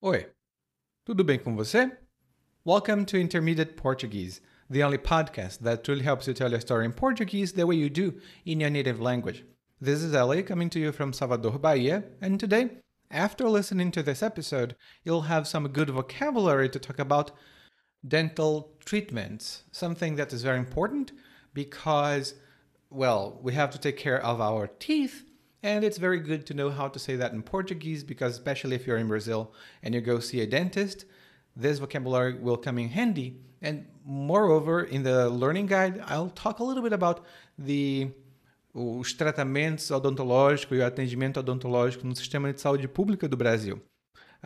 Oi, tudo bem com você? Welcome to Intermediate Portuguese, the only podcast that truly helps you tell your story in Portuguese the way you do in your native language. This is Ellie coming to you from Salvador, Bahia, and today, after listening to this episode, you'll have some good vocabulary to talk about dental treatments, something that is very important because, well, we have to take care of our teeth and it's very good to know how to say that in Portuguese because, especially if you're in Brazil and you go see a dentist, this vocabulary will come in handy. And moreover, in the learning guide, I'll talk a little bit about the os tratamentos odontológicos e o atendimento odontológico no sistema de saúde pública do Brasil.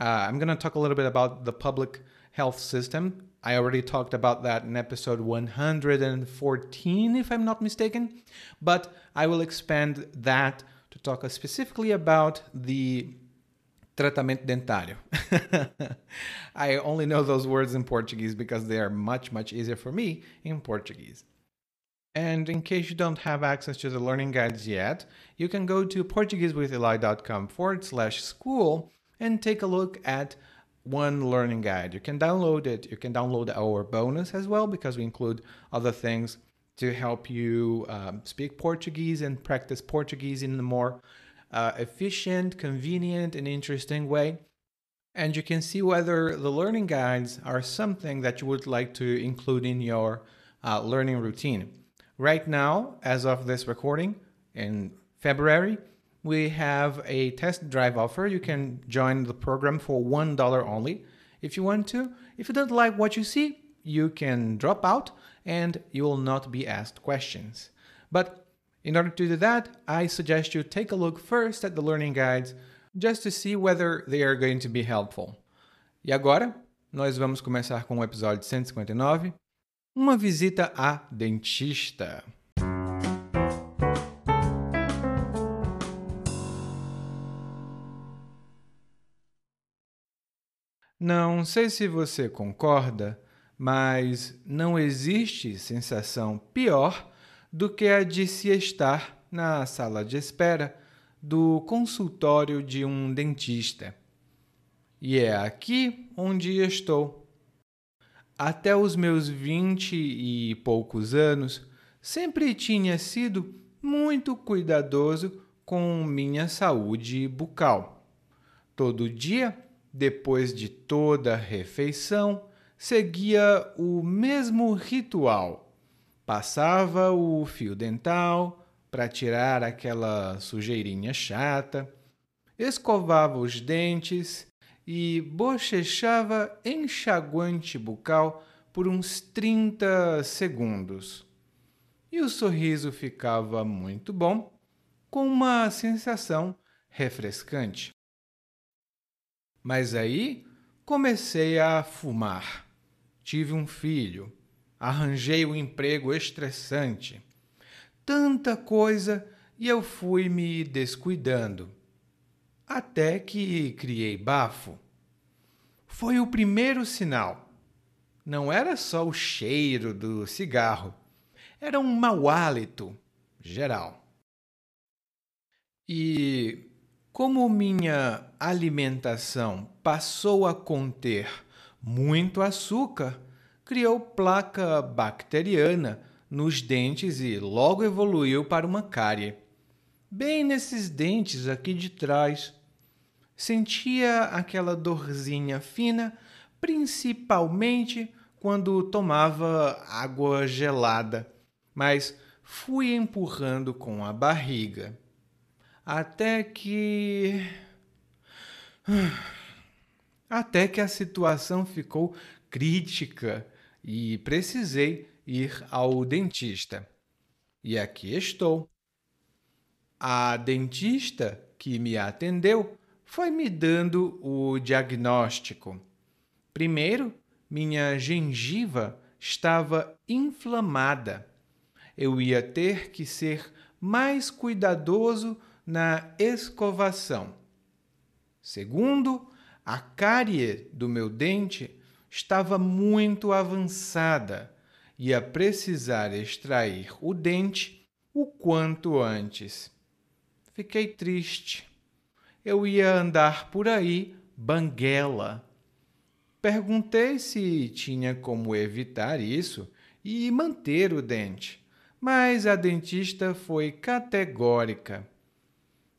Uh, I'm going to talk a little bit about the public health system. I already talked about that in episode 114, if I'm not mistaken, but I will expand that talk specifically about the tratamento dentário. I only know those words in Portuguese because they are much, much easier for me in Portuguese. And in case you don't have access to the learning guides yet, you can go to PortugueseWithEli.com forward slash school and take a look at one learning guide. You can download it. You can download our bonus as well because we include other things to help you um, speak Portuguese and practice Portuguese in a more uh, efficient, convenient, and interesting way. And you can see whether the learning guides are something that you would like to include in your uh, learning routine. Right now, as of this recording in February, we have a test drive offer. You can join the program for $1 only if you want to. If you don't like what you see, you can drop out and you will not be asked questions. But in order to do that, I suggest you take a look first at the learning guides just to see whether they are going to be helpful. E agora, nós vamos começar com o episódio 159, uma visita a dentista. Não sei se você concorda, mas não existe sensação pior do que a de se estar na sala de espera do consultório de um dentista. E é aqui onde estou. Até os meus vinte e poucos anos, sempre tinha sido muito cuidadoso com minha saúde bucal. Todo dia, depois de toda refeição, seguia o mesmo ritual. Passava o fio dental para tirar aquela sujeirinha chata, escovava os dentes e bochechava enxaguante bucal por uns 30 segundos. E o sorriso ficava muito bom, com uma sensação refrescante. Mas aí comecei a fumar tive um filho, arranjei um emprego estressante. Tanta coisa e eu fui me descuidando. Até que criei bafo. Foi o primeiro sinal. Não era só o cheiro do cigarro, era um mau hálito geral. E como minha alimentação passou a conter muito açúcar, criou placa bacteriana nos dentes e logo evoluiu para uma cárie. Bem nesses dentes aqui de trás. Sentia aquela dorzinha fina, principalmente quando tomava água gelada, mas fui empurrando com a barriga. Até que até que a situação ficou crítica e precisei ir ao dentista. E aqui estou. A dentista que me atendeu foi me dando o diagnóstico. Primeiro, minha gengiva estava inflamada. Eu ia ter que ser mais cuidadoso na escovação. Segundo, a cárie do meu dente estava muito avançada e ia precisar extrair o dente o quanto antes. Fiquei triste. Eu ia andar por aí banguela. Perguntei se tinha como evitar isso e manter o dente, mas a dentista foi categórica.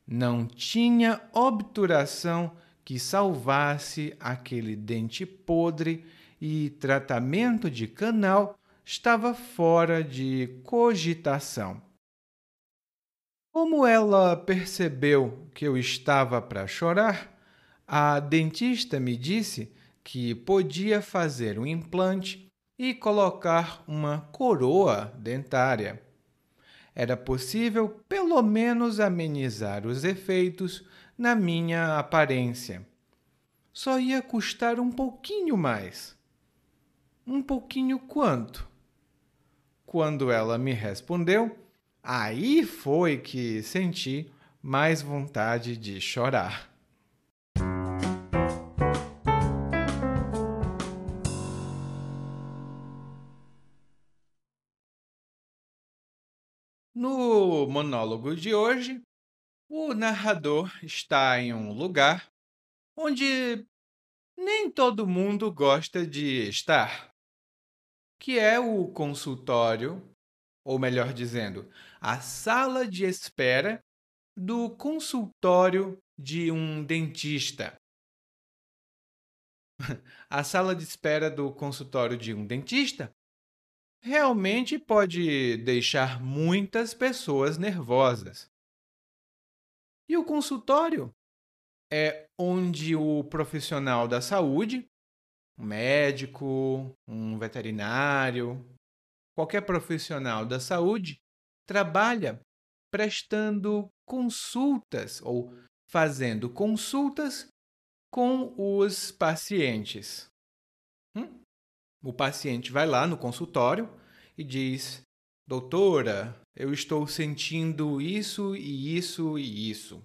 Não tinha obturação que salvasse aquele dente podre e tratamento de canal estava fora de cogitação. Como ela percebeu que eu estava para chorar, a dentista me disse que podia fazer um implante e colocar uma coroa dentária. Era possível, pelo menos, amenizar os efeitos na minha aparência. Só ia custar um pouquinho mais. Um pouquinho quanto? Quando ela me respondeu, aí foi que senti mais vontade de chorar. No monólogo de hoje, o narrador está em um lugar onde nem todo mundo gosta de estar, que é o consultório, ou melhor dizendo, a sala de espera do consultório de um dentista. a sala de espera do consultório de um dentista realmente pode deixar muitas pessoas nervosas. E o consultório é onde o profissional da saúde, um médico, um veterinário, qualquer profissional da saúde, trabalha prestando consultas ou fazendo consultas com os pacientes. Hum? O paciente vai lá no consultório e diz: Doutora, eu estou sentindo isso e isso e isso.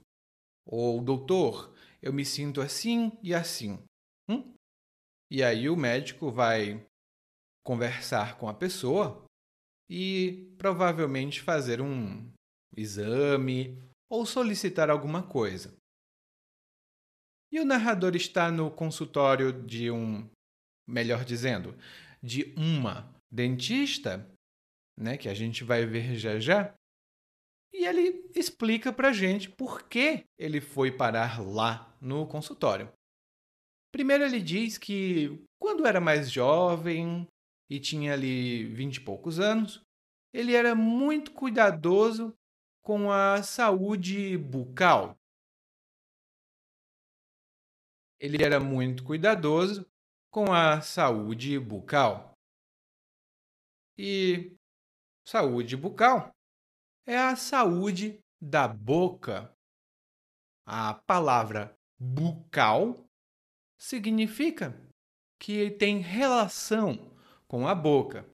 Ou, doutor, eu me sinto assim e assim. Hum? E aí o médico vai conversar com a pessoa e provavelmente fazer um exame ou solicitar alguma coisa. E o narrador está no consultório de um melhor dizendo, de uma dentista, né, que a gente vai ver já já, e ele explica para a gente por que ele foi parar lá no consultório. Primeiro ele diz que quando era mais jovem e tinha ali vinte e poucos anos, ele era muito cuidadoso com a saúde bucal. Ele era muito cuidadoso com a saúde bucal. E saúde bucal é a saúde da boca. A palavra bucal significa que tem relação com a boca.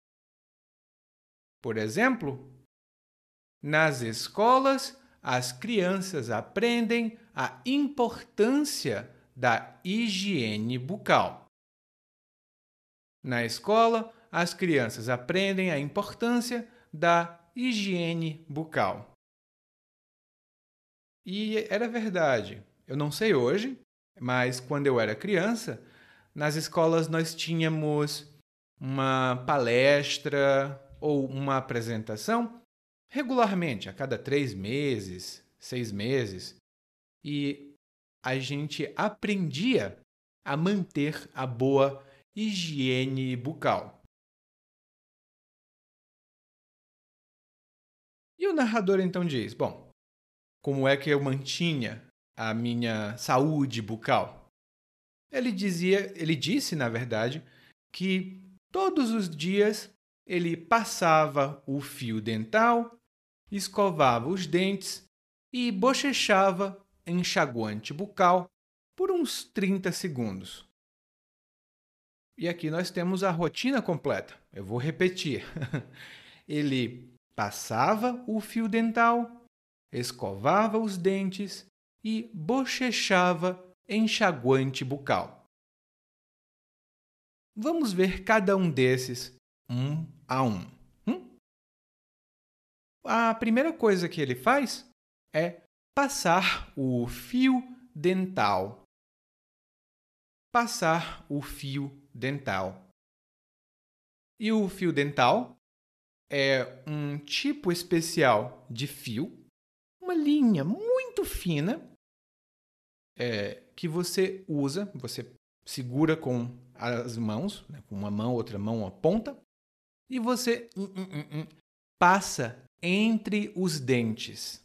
Por exemplo, nas escolas, as crianças aprendem a importância da higiene bucal. Na escola, as crianças aprendem a importância da higiene bucal. E era verdade. Eu não sei hoje, mas quando eu era criança, nas escolas nós tínhamos uma palestra ou uma apresentação regularmente, a cada três meses, seis meses. E a gente aprendia a manter a boa higiene bucal. E o narrador então diz: Bom, como é que eu mantinha a minha saúde bucal? Ele dizia, ele disse, na verdade, que todos os dias ele passava o fio dental, escovava os dentes e bochechava enxaguante bucal por uns 30 segundos. E aqui nós temos a rotina completa. Eu vou repetir. Ele passava o fio dental, escovava os dentes e bochechava enxaguante bucal. Vamos ver cada um desses um a um. Hum? A primeira coisa que ele faz é passar o fio dental. passar o fio dental. E o fio dental é um tipo especial de fio, uma linha muito fina é, que você usa, você segura com as mãos, né, com uma mão, outra mão, a ponta, e você hum, hum, hum, passa entre os dentes.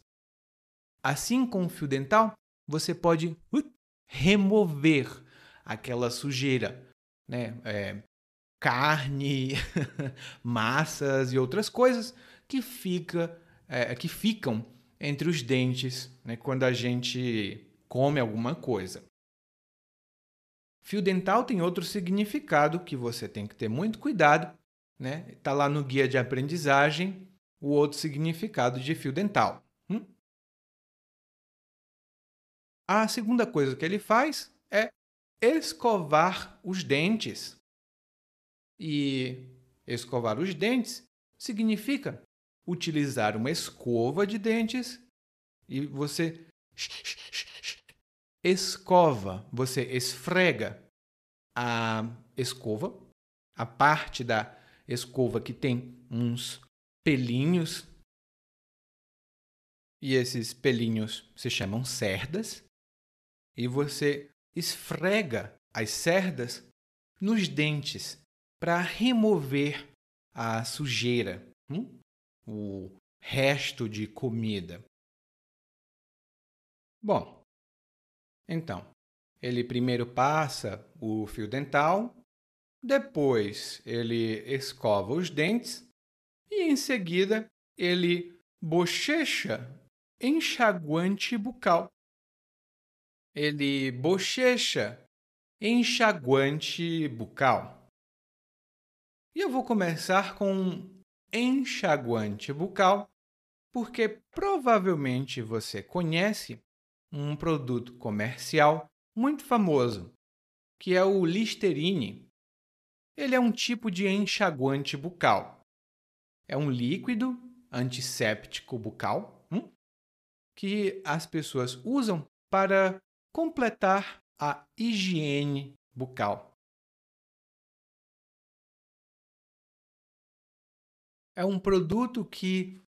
Assim com o fio dental, você pode uh, remover aquela sujeira, né? É, carne, massas e outras coisas que, fica, é, que ficam entre os dentes né? quando a gente come alguma coisa. Fio dental tem outro significado que você tem que ter muito cuidado, né? Está lá no guia de aprendizagem o outro significado de fio dental. Hum? A segunda coisa que ele faz é escovar os dentes. E escovar os dentes significa utilizar uma escova de dentes e você escova, você esfrega a escova, a parte da escova que tem uns pelinhos. E esses pelinhos se chamam cerdas. E você esfrega as cerdas nos dentes para remover a sujeira, hum? o resto de comida. Bom, então, ele primeiro passa o fio dental, depois ele escova os dentes e em seguida ele bochecha enxaguante bucal. Ele bochecha enxaguante bucal. E eu vou começar com enxaguante bucal, porque provavelmente você conhece um produto comercial muito famoso, que é o Listerine. Ele é um tipo de enxaguante bucal. É um líquido antisséptico bucal hum, que as pessoas usam para completar a higiene bucal. É um produto que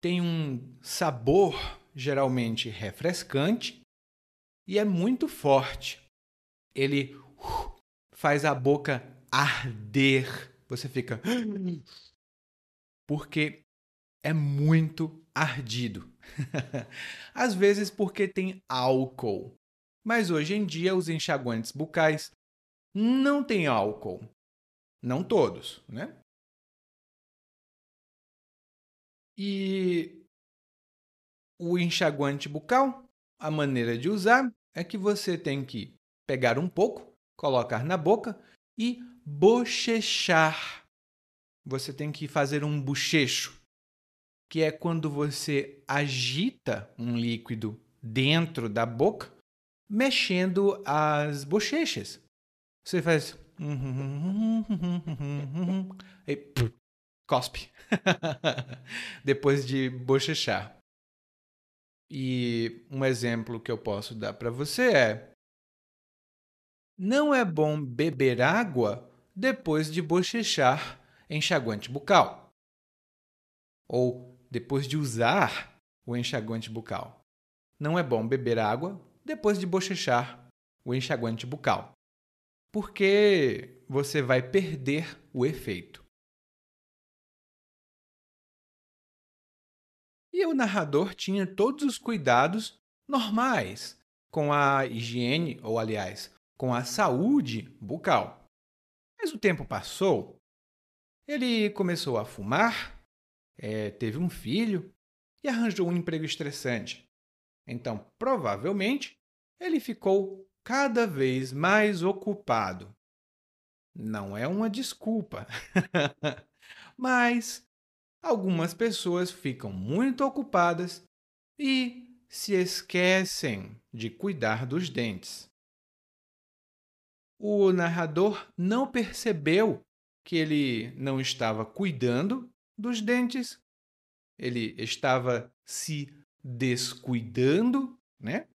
tem um sabor geralmente refrescante e é muito forte. Ele uh, faz a boca arder. Você fica. Porque é muito ardido. Às vezes porque tem álcool. Mas hoje em dia os enxaguantes bucais não têm álcool. Não todos, né? E o enxaguante bucal, a maneira de usar é que você tem que pegar um pouco, colocar na boca e bochechar. Você tem que fazer um bochecho, que é quando você agita um líquido dentro da boca, mexendo as bochechas. Você faz e cospe depois de bochechar. E um exemplo que eu posso dar para você é: não é bom beber água depois de bochechar enxaguante bucal. Ou depois de usar o enxaguante bucal. Não é bom beber água depois de bochechar o enxaguante bucal, porque você vai perder o efeito. E o narrador tinha todos os cuidados normais com a higiene, ou aliás, com a saúde bucal. Mas o tempo passou, ele começou a fumar, é, teve um filho e arranjou um emprego estressante. Então, provavelmente, ele ficou cada vez mais ocupado. Não é uma desculpa, mas algumas pessoas ficam muito ocupadas e se esquecem de cuidar dos dentes. O narrador não percebeu que ele não estava cuidando dos dentes, ele estava se descuidando, né?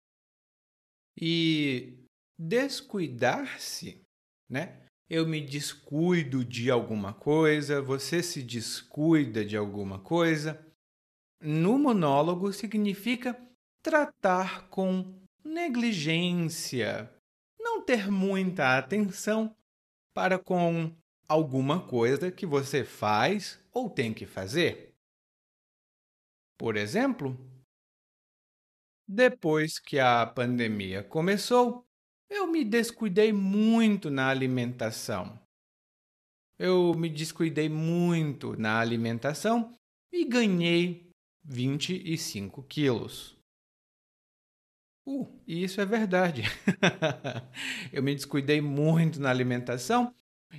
E descuidar-se, né? Eu me descuido de alguma coisa, você se descuida de alguma coisa. No monólogo significa tratar com negligência, não ter muita atenção para com alguma coisa que você faz ou tem que fazer. Por exemplo, depois que a pandemia começou, eu me descuidei muito na alimentação. Eu me descuidei muito na alimentação e ganhei 25 quilos. Uh, isso é verdade. eu me descuidei muito na alimentação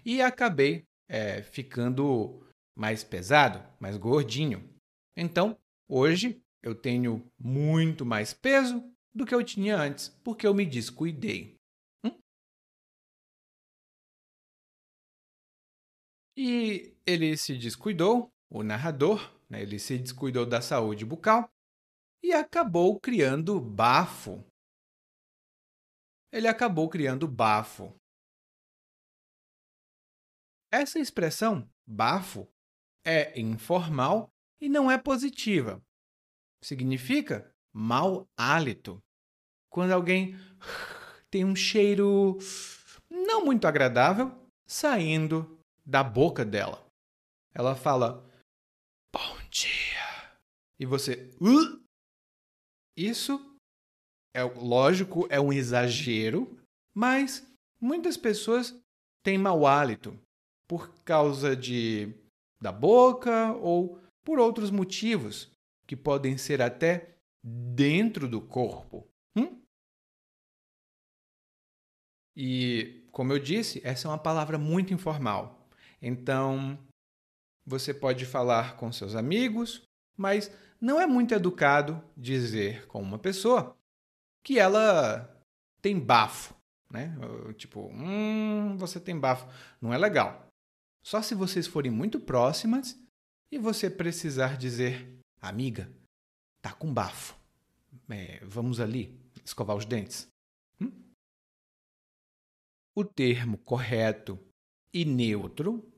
e acabei é, ficando mais pesado, mais gordinho. Então, hoje eu tenho muito mais peso do que eu tinha antes, porque eu me descuidei. Hum? E ele se descuidou, o narrador, né, ele se descuidou da saúde bucal e acabou criando bafo. Ele acabou criando bafo. Essa expressão, bafo, é informal e não é positiva. Significa mau hálito. Quando alguém tem um cheiro não muito agradável saindo da boca dela. Ela fala: Bom dia. E você. Uh! Isso é lógico, é um exagero, mas muitas pessoas têm mau hálito por causa de da boca ou por outros motivos que podem ser até dentro do corpo. E, como eu disse, essa é uma palavra muito informal. Então, você pode falar com seus amigos, mas não é muito educado dizer com uma pessoa que ela tem bafo, né? Tipo, hum, você tem bafo. Não é legal. Só se vocês forem muito próximas e você precisar dizer, amiga, tá com bafo. É, vamos ali escovar os dentes. O termo correto e neutro,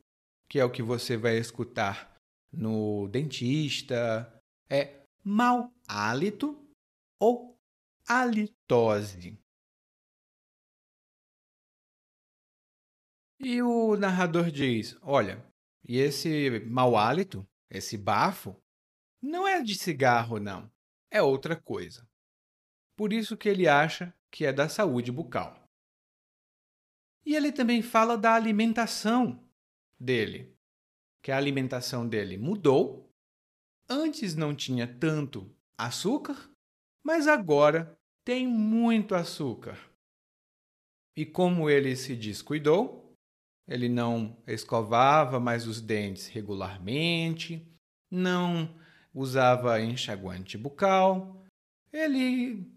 que é o que você vai escutar no dentista, é mau hálito ou halitose. E o narrador diz: Olha, e esse mau hálito, esse bafo, não é de cigarro, não. É outra coisa. Por isso que ele acha que é da saúde bucal. E ele também fala da alimentação dele, que a alimentação dele mudou Antes não tinha tanto açúcar, mas agora tem muito açúcar. E como ele se descuidou, ele não escovava mais os dentes regularmente, não usava enxaguante bucal, ele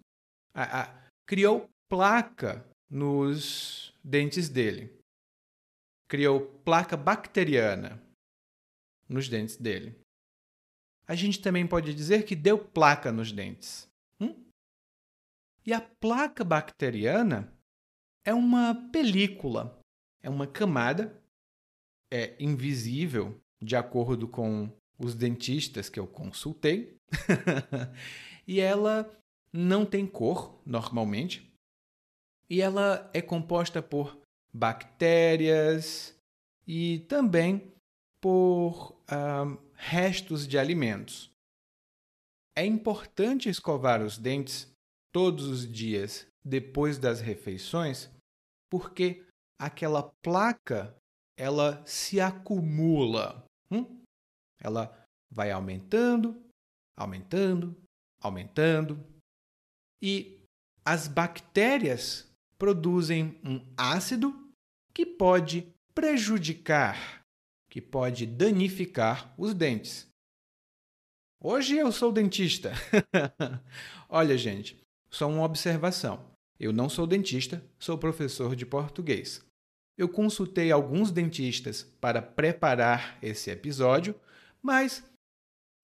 a, a, criou placa nos dentes dele. Criou placa bacteriana nos dentes dele a gente também pode dizer que deu placa nos dentes. Hum? E a placa bacteriana é uma película, é uma camada, é invisível, de acordo com os dentistas que eu consultei, e ela não tem cor normalmente, e ela é composta por bactérias e também por uh, restos de alimentos. É importante escovar os dentes todos os dias depois das refeições, porque aquela placa ela se acumula. Hum? Ela vai aumentando, aumentando, aumentando. E as bactérias produzem um ácido que pode prejudicar que pode danificar os dentes. Hoje eu sou dentista. Olha, gente, só uma observação. Eu não sou dentista, sou professor de português. Eu consultei alguns dentistas para preparar esse episódio, mas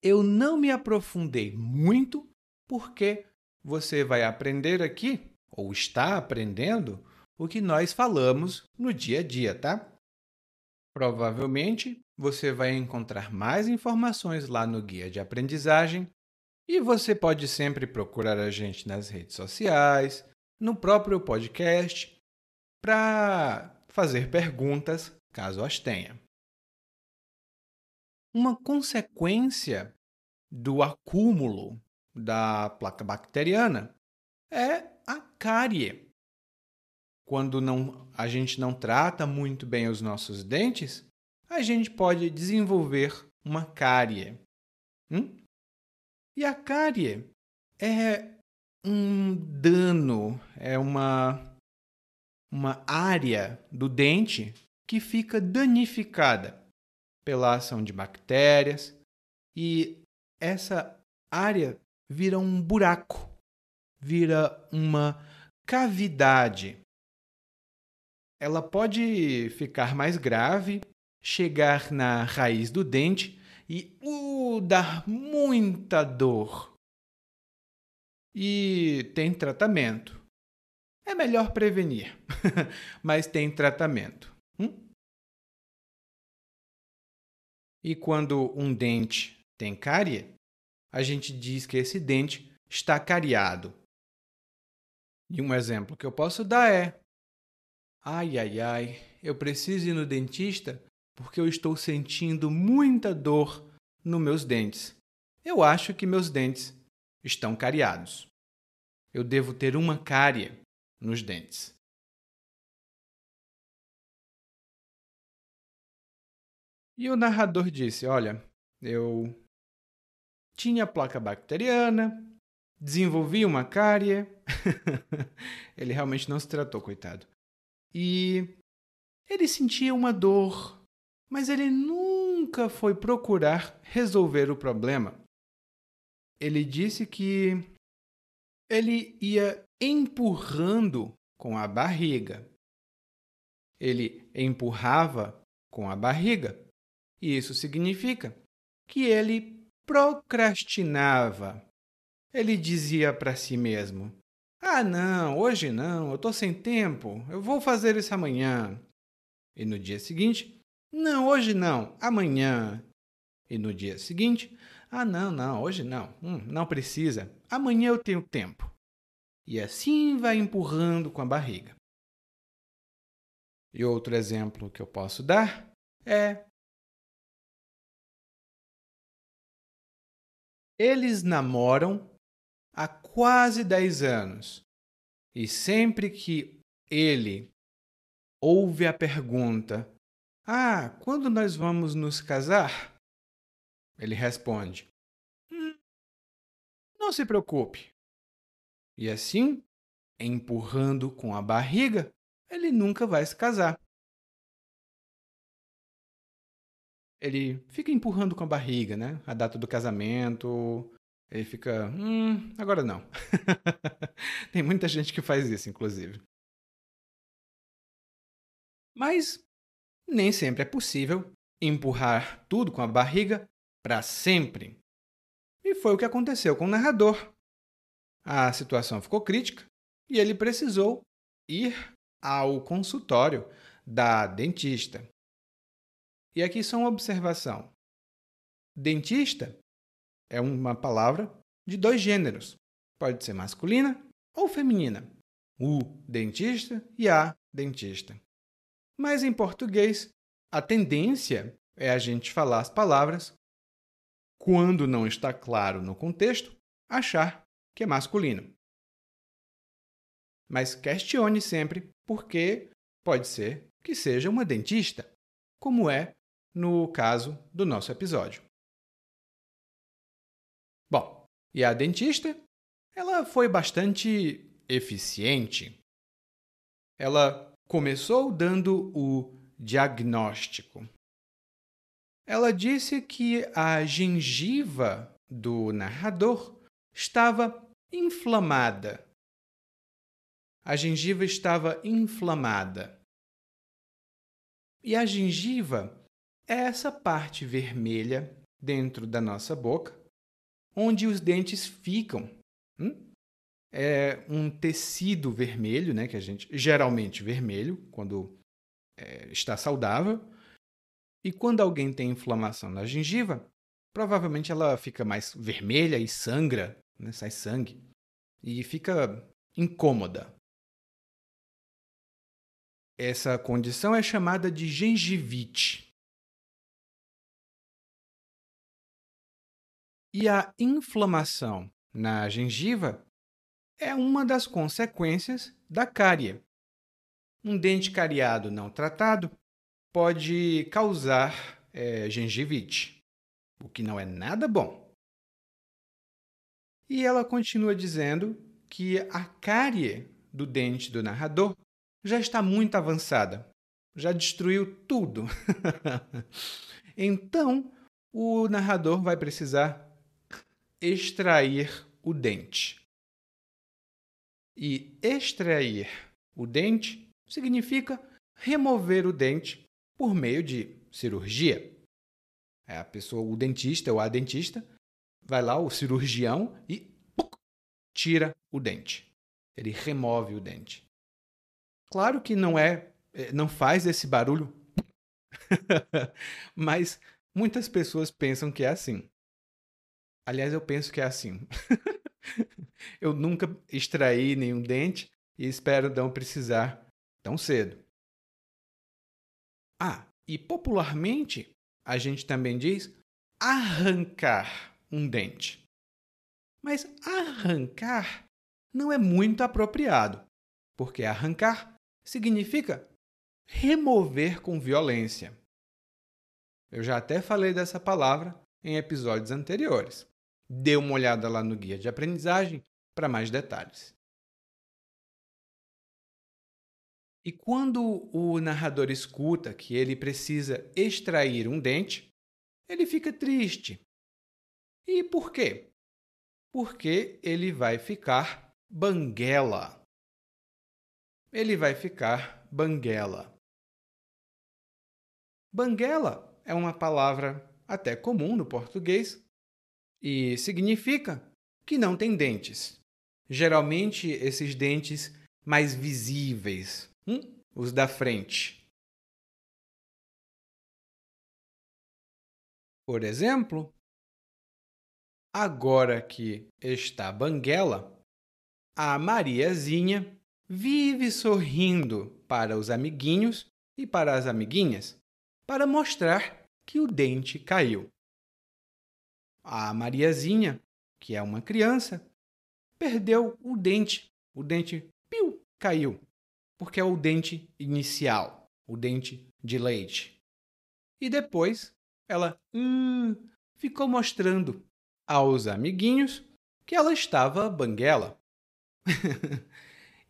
eu não me aprofundei muito porque você vai aprender aqui, ou está aprendendo, o que nós falamos no dia a dia, tá? Provavelmente você vai encontrar mais informações lá no guia de aprendizagem e você pode sempre procurar a gente nas redes sociais, no próprio podcast, para fazer perguntas caso as tenha. Uma consequência do acúmulo da placa bacteriana é cárie. Quando não, a gente não trata muito bem os nossos dentes, a gente pode desenvolver uma cárie. Hum? E a cárie é um dano, é uma, uma área do dente que fica danificada pela ação de bactérias e essa área vira um buraco, vira uma cavidade. Ela pode ficar mais grave, chegar na raiz do dente e uh, dar muita dor. E tem tratamento. É melhor prevenir, mas tem tratamento. Hum? E quando um dente tem cárie, a gente diz que esse dente está cariado. E um exemplo que eu posso dar é: ai, ai, ai, eu preciso ir no dentista porque eu estou sentindo muita dor nos meus dentes. Eu acho que meus dentes estão cariados. Eu devo ter uma cárie nos dentes. E o narrador disse: Olha, eu tinha placa bacteriana, desenvolvi uma cárie. ele realmente não se tratou, coitado. E ele sentia uma dor, mas ele nunca foi procurar resolver o problema. Ele disse que ele ia empurrando com a barriga. Ele empurrava com a barriga. E isso significa que ele procrastinava. Ele dizia para si mesmo: Ah, não, hoje não, eu estou sem tempo, eu vou fazer isso amanhã. E no dia seguinte: Não, hoje não, amanhã. E no dia seguinte: Ah, não, não, hoje não, hum, não precisa, amanhã eu tenho tempo. E assim vai empurrando com a barriga. E outro exemplo que eu posso dar é Eles namoram há quase 10 anos. E sempre que ele ouve a pergunta: Ah, quando nós vamos nos casar? Ele responde: hum, Não se preocupe. E assim, empurrando com a barriga, ele nunca vai se casar. ele fica empurrando com a barriga, né? A data do casamento. Ele fica, hum, agora não. Tem muita gente que faz isso, inclusive. Mas nem sempre é possível empurrar tudo com a barriga para sempre. E foi o que aconteceu com o narrador. A situação ficou crítica e ele precisou ir ao consultório da dentista. E aqui só uma observação. Dentista é uma palavra de dois gêneros. Pode ser masculina ou feminina. O dentista e a dentista. Mas em português, a tendência é a gente falar as palavras quando não está claro no contexto, achar que é masculino. Mas questione sempre porque pode ser que seja uma dentista, como é no caso do nosso episódio. E a dentista? Ela foi bastante eficiente. Ela começou dando o diagnóstico. Ela disse que a gengiva do narrador estava inflamada. A gengiva estava inflamada. E a gengiva é essa parte vermelha dentro da nossa boca, onde os dentes ficam. Hum? é um tecido vermelho, né, que a gente geralmente vermelho quando é, está saudável. E quando alguém tem inflamação na gengiva, provavelmente ela fica mais vermelha e sangra, né, sai sangue e fica incômoda. Essa condição é chamada de gengivite. E a inflamação na gengiva é uma das consequências da cárie. Um dente cariado não tratado pode causar é, gengivite, o que não é nada bom. E ela continua dizendo que a cárie do dente do narrador já está muito avançada, já destruiu tudo. então, o narrador vai precisar extrair o dente. E extrair o dente significa remover o dente por meio de cirurgia. É a pessoa, o dentista ou a dentista, vai lá, o cirurgião, e tira o dente. Ele remove o dente. Claro que não é, é não faz esse barulho, mas muitas pessoas pensam que é assim. Aliás, eu penso que é assim. eu nunca extraí nenhum dente e espero não precisar tão cedo. Ah, e popularmente a gente também diz arrancar um dente. Mas arrancar não é muito apropriado, porque arrancar significa remover com violência. Eu já até falei dessa palavra em episódios anteriores. Dê uma olhada lá no guia de aprendizagem para mais detalhes. E quando o narrador escuta que ele precisa extrair um dente, ele fica triste. E por quê? Porque ele vai ficar banguela. Ele vai ficar banguela. Banguela é uma palavra até comum no português e significa que não tem dentes. Geralmente, esses dentes mais visíveis, hum? os da frente. Por exemplo, agora que está Banguela, a Mariazinha vive sorrindo para os amiguinhos e para as amiguinhas para mostrar que o dente caiu. A Mariazinha, que é uma criança, perdeu o dente. O dente piu, caiu, porque é o dente inicial, o dente de leite. E depois ela hum, ficou mostrando aos amiguinhos que ela estava banguela.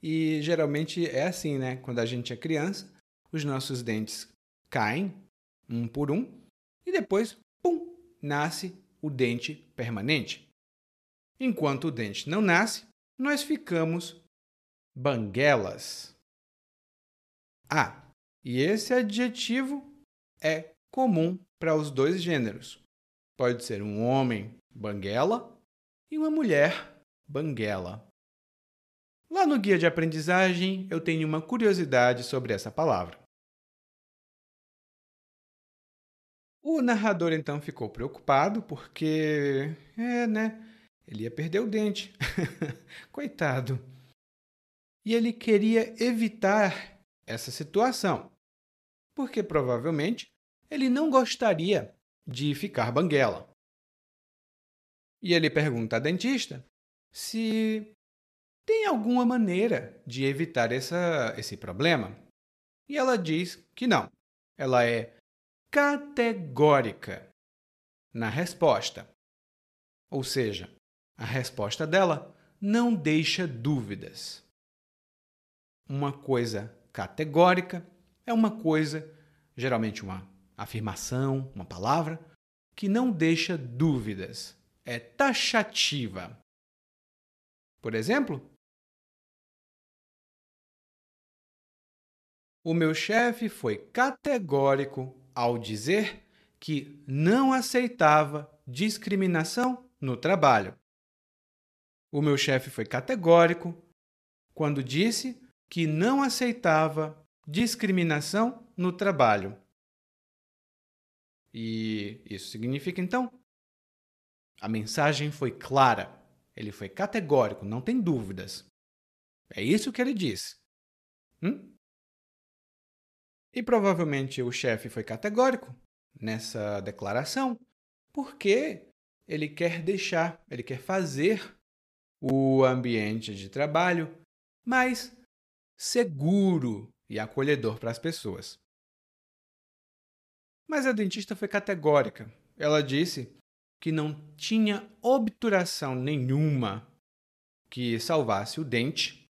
e geralmente é assim, né? Quando a gente é criança, os nossos dentes caem um por um e depois, pum, nasce o dente permanente. Enquanto o dente não nasce, nós ficamos banguelas. Ah, e esse adjetivo é comum para os dois gêneros. Pode ser um homem banguela e uma mulher banguela. Lá no guia de aprendizagem eu tenho uma curiosidade sobre essa palavra. O narrador então ficou preocupado porque, é, né? Ele ia perder o dente. Coitado. E ele queria evitar essa situação, porque provavelmente ele não gostaria de ficar banguela. E ele pergunta à dentista se tem alguma maneira de evitar essa, esse problema. E ela diz que não. Ela é categórica na resposta. Ou seja, a resposta dela não deixa dúvidas. Uma coisa categórica é uma coisa, geralmente uma afirmação, uma palavra, que não deixa dúvidas, é taxativa. Por exemplo, o meu chefe foi categórico ao dizer que não aceitava discriminação no trabalho. o meu chefe foi categórico quando disse que não aceitava discriminação no trabalho. E isso significa então a mensagem foi clara, ele foi categórico, não tem dúvidas. É isso que ele disse. Hum? E provavelmente o chefe foi categórico nessa declaração porque ele quer deixar, ele quer fazer o ambiente de trabalho mais seguro e acolhedor para as pessoas. Mas a dentista foi categórica. Ela disse que não tinha obturação nenhuma que salvasse o dente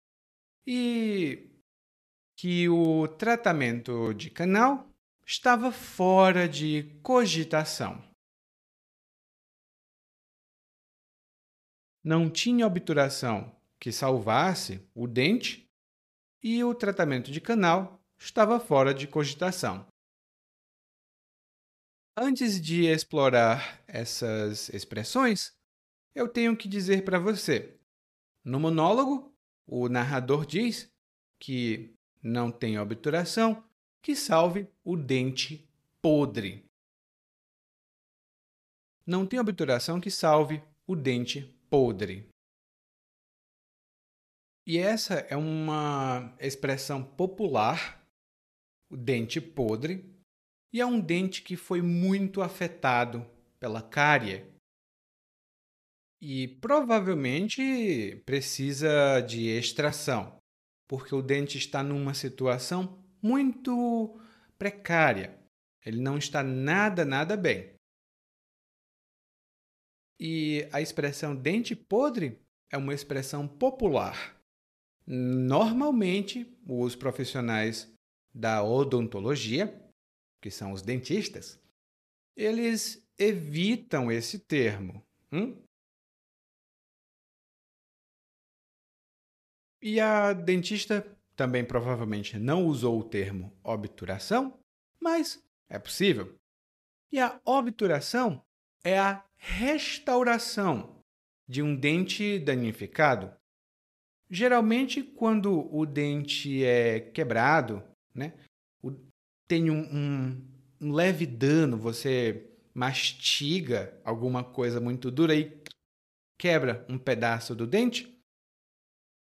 e que o tratamento de canal estava fora de cogitação. Não tinha obturação que salvasse o dente e o tratamento de canal estava fora de cogitação. Antes de explorar essas expressões, eu tenho que dizer para você. No monólogo, o narrador diz que não tem obturação que salve o dente podre. Não tem obturação que salve o dente podre. E essa é uma expressão popular, o dente podre, e é um dente que foi muito afetado pela cárie e provavelmente precisa de extração, porque o dente está numa situação muito precária. Ele não está nada, nada bem. E a expressão dente podre é uma expressão popular. Normalmente, os profissionais da odontologia que são os dentistas, eles evitam esse termo. Hum? E a dentista também provavelmente não usou o termo obturação, mas é possível. E a obturação é a restauração de um dente danificado. Geralmente, quando o dente é quebrado, né, tem um, um, um leve dano, você mastiga alguma coisa muito dura e quebra um pedaço do dente,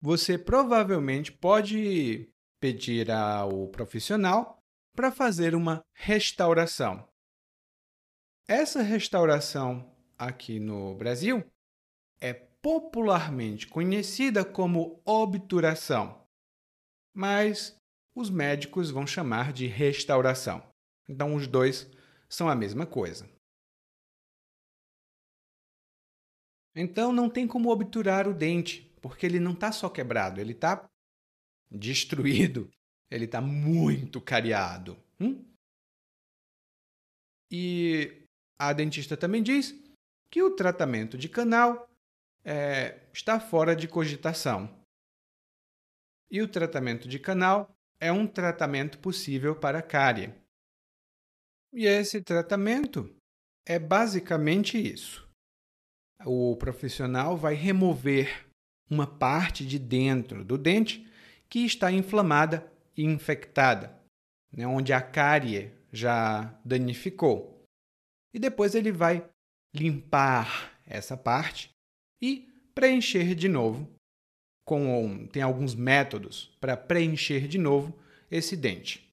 você provavelmente pode pedir ao profissional para fazer uma restauração. Essa restauração aqui no Brasil é popularmente conhecida como obturação, mas os médicos vão chamar de restauração. Então, os dois são a mesma coisa. Então, não tem como obturar o dente, porque ele não está só quebrado, ele está destruído, ele está muito cariado. Hum? E a dentista também diz que o tratamento de canal é, está fora de cogitação. E o tratamento de canal é um tratamento possível para cárie. E esse tratamento é basicamente isso. O profissional vai remover uma parte de dentro do dente que está inflamada e infectada, né, onde a cárie já danificou. E depois ele vai limpar essa parte e preencher de novo com tem alguns métodos para preencher de novo esse dente.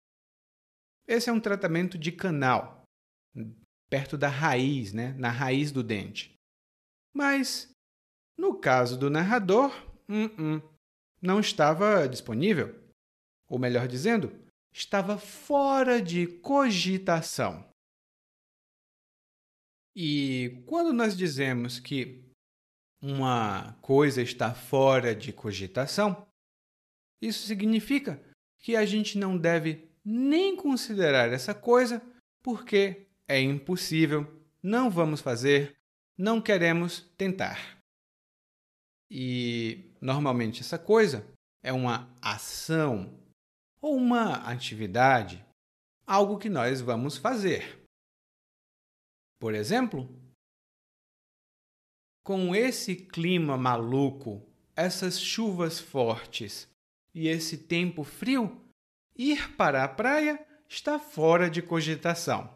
Esse é um tratamento de canal, perto da raiz, né? na raiz do dente. Mas, no caso do narrador, uh -uh, não estava disponível. Ou melhor dizendo, estava fora de cogitação. E quando nós dizemos que uma coisa está fora de cogitação, isso significa que a gente não deve nem considerar essa coisa porque é impossível, não vamos fazer, não queremos tentar. E normalmente essa coisa é uma ação ou uma atividade, algo que nós vamos fazer. Por exemplo, com esse clima maluco, essas chuvas fortes e esse tempo frio, ir para a praia está fora de cogitação.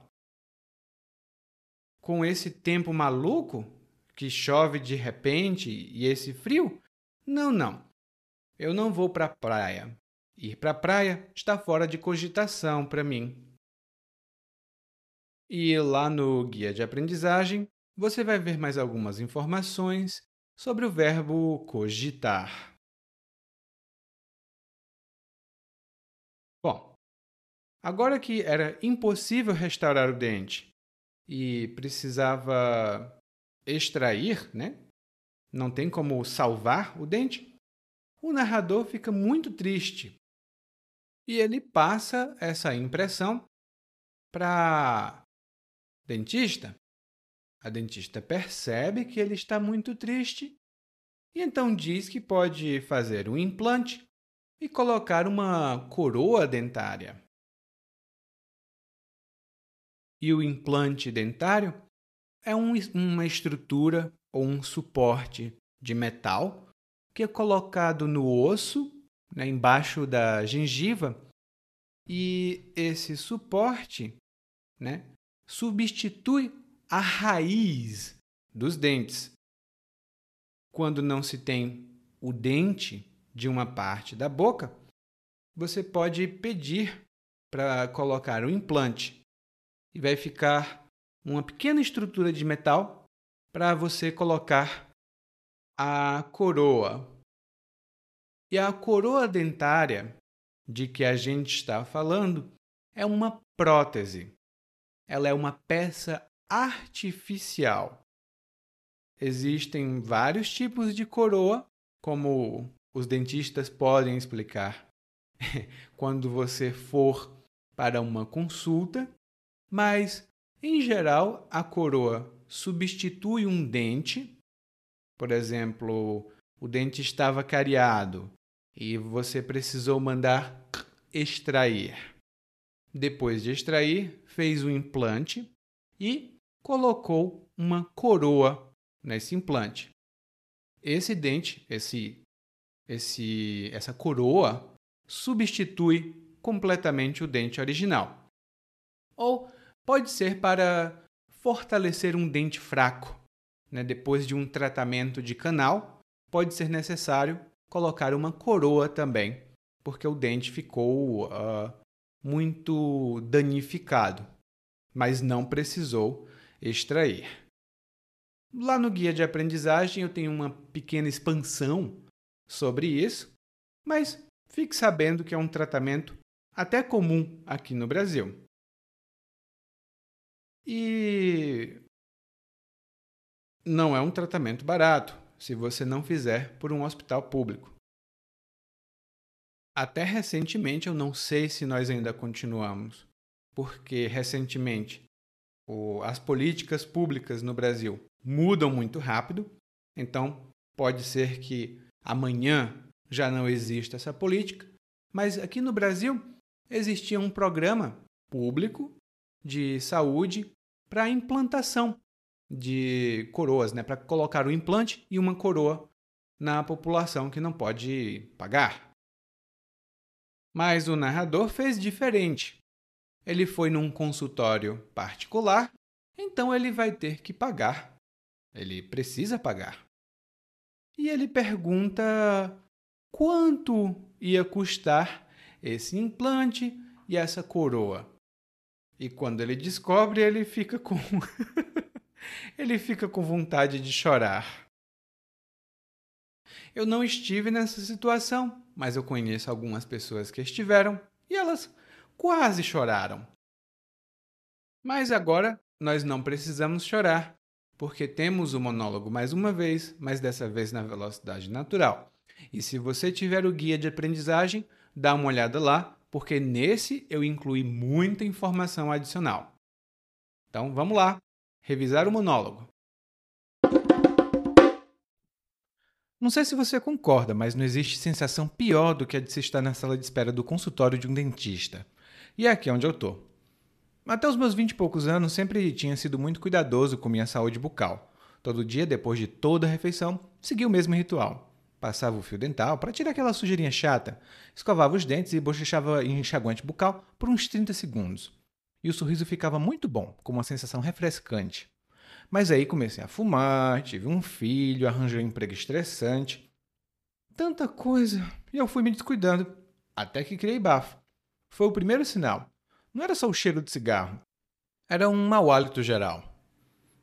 Com esse tempo maluco, que chove de repente e esse frio, não, não. Eu não vou para a praia. Ir para a praia está fora de cogitação para mim. E lá no guia de aprendizagem, você vai ver mais algumas informações sobre o verbo cogitar. Bom, agora que era impossível restaurar o dente e precisava extrair, né? Não tem como salvar o dente. O narrador fica muito triste e ele passa essa impressão para dentista. A dentista percebe que ele está muito triste e então diz que pode fazer um implante e colocar uma coroa dentária. E o implante dentário é um, uma estrutura ou um suporte de metal que é colocado no osso, né, embaixo da gengiva, e esse suporte né, substitui a raiz dos dentes. Quando não se tem o dente de uma parte da boca, você pode pedir para colocar o implante e vai ficar uma pequena estrutura de metal para você colocar a coroa. E a coroa dentária de que a gente está falando é uma prótese. Ela é uma peça artificial. Existem vários tipos de coroa, como os dentistas podem explicar quando você for para uma consulta, mas em geral a coroa substitui um dente. Por exemplo, o dente estava cariado e você precisou mandar extrair. Depois de extrair, fez o implante e colocou uma coroa nesse implante. Esse dente, esse, esse, essa coroa, substitui completamente o dente original. Ou pode ser para fortalecer um dente fraco. Né? Depois de um tratamento de canal, pode ser necessário colocar uma coroa também, porque o dente ficou uh, muito danificado, mas não precisou extrair. Lá no guia de aprendizagem eu tenho uma pequena expansão sobre isso, mas fique sabendo que é um tratamento até comum aqui no Brasil. E não é um tratamento barato se você não fizer por um hospital público. Até recentemente, eu não sei se nós ainda continuamos, porque recentemente as políticas públicas no Brasil mudam muito rápido, então pode ser que amanhã já não exista essa política, mas aqui no Brasil existia um programa público de saúde para implantação de coroas, né, para colocar o implante e uma coroa na população que não pode pagar. Mas o narrador fez diferente ele foi num consultório particular, então ele vai ter que pagar. Ele precisa pagar. E ele pergunta quanto ia custar esse implante e essa coroa. E quando ele descobre, ele fica com ele fica com vontade de chorar. Eu não estive nessa situação, mas eu conheço algumas pessoas que estiveram e elas quase choraram. Mas agora nós não precisamos chorar, porque temos o monólogo mais uma vez, mas dessa vez na velocidade natural. E se você tiver o guia de aprendizagem, dá uma olhada lá, porque nesse eu incluí muita informação adicional. Então vamos lá, revisar o monólogo. Não sei se você concorda, mas não existe sensação pior do que a de se estar na sala de espera do consultório de um dentista. E é aqui onde eu tô. Até os meus vinte e poucos anos sempre tinha sido muito cuidadoso com minha saúde bucal. Todo dia, depois de toda a refeição, seguia o mesmo ritual. Passava o fio dental para tirar aquela sujeirinha chata, escovava os dentes e bochechava enxaguante bucal por uns 30 segundos. E o sorriso ficava muito bom, com uma sensação refrescante. Mas aí comecei a fumar, tive um filho, arranjei um emprego estressante. Tanta coisa, e eu fui me descuidando, até que criei bafo. Foi o primeiro sinal. Não era só o cheiro de cigarro, era um mau hálito geral.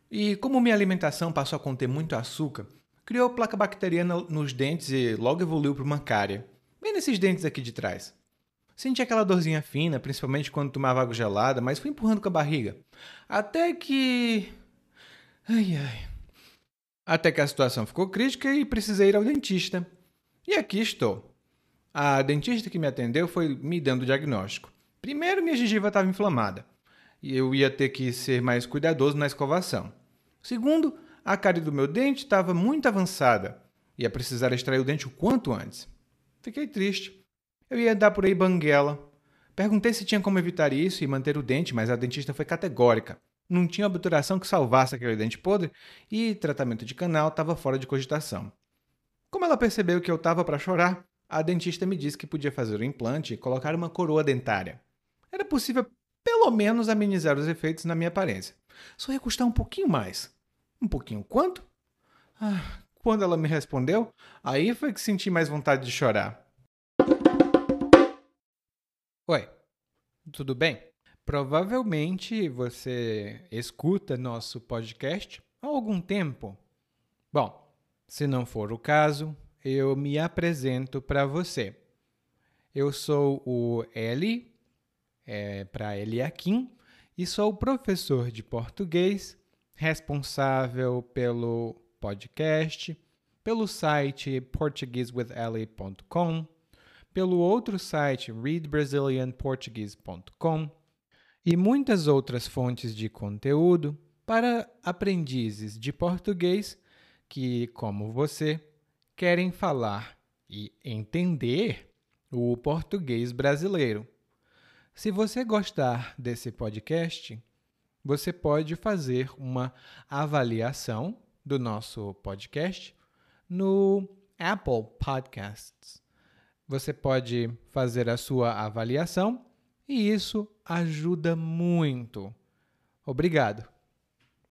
E como minha alimentação passou a conter muito açúcar, criou placa bacteriana nos dentes e logo evoluiu para uma cárie, bem nesses dentes aqui de trás. Senti aquela dorzinha fina, principalmente quando tomava água gelada, mas fui empurrando com a barriga. Até que. Ai ai. Até que a situação ficou crítica e precisei ir ao dentista. E aqui estou. A dentista que me atendeu foi me dando o diagnóstico. Primeiro, minha gengiva estava inflamada e eu ia ter que ser mais cuidadoso na escovação. Segundo, a cárie do meu dente estava muito avançada. Ia precisar extrair o dente o quanto antes. Fiquei triste. Eu ia dar por aí banguela. Perguntei se tinha como evitar isso e manter o dente, mas a dentista foi categórica. Não tinha obturação que salvasse aquele dente podre e tratamento de canal estava fora de cogitação. Como ela percebeu que eu estava para chorar, a dentista me disse que podia fazer o implante e colocar uma coroa dentária. Era possível pelo menos amenizar os efeitos na minha aparência. Só ia custar um pouquinho mais. Um pouquinho quanto? Ah, quando ela me respondeu, aí foi que senti mais vontade de chorar. Oi, tudo bem? Provavelmente você escuta nosso podcast há algum tempo. Bom, se não for o caso, eu me apresento para você. Eu sou o Eli, é, para Eliakim, e sou professor de português, responsável pelo podcast, pelo site portuguesewitheli.com, pelo outro site readbrazilianportuguese.com e muitas outras fontes de conteúdo para aprendizes de português que, como você, querem falar e entender o português brasileiro. Se você gostar desse podcast, você pode fazer uma avaliação do nosso podcast no Apple Podcasts. Você pode fazer a sua avaliação e isso ajuda muito. Obrigado.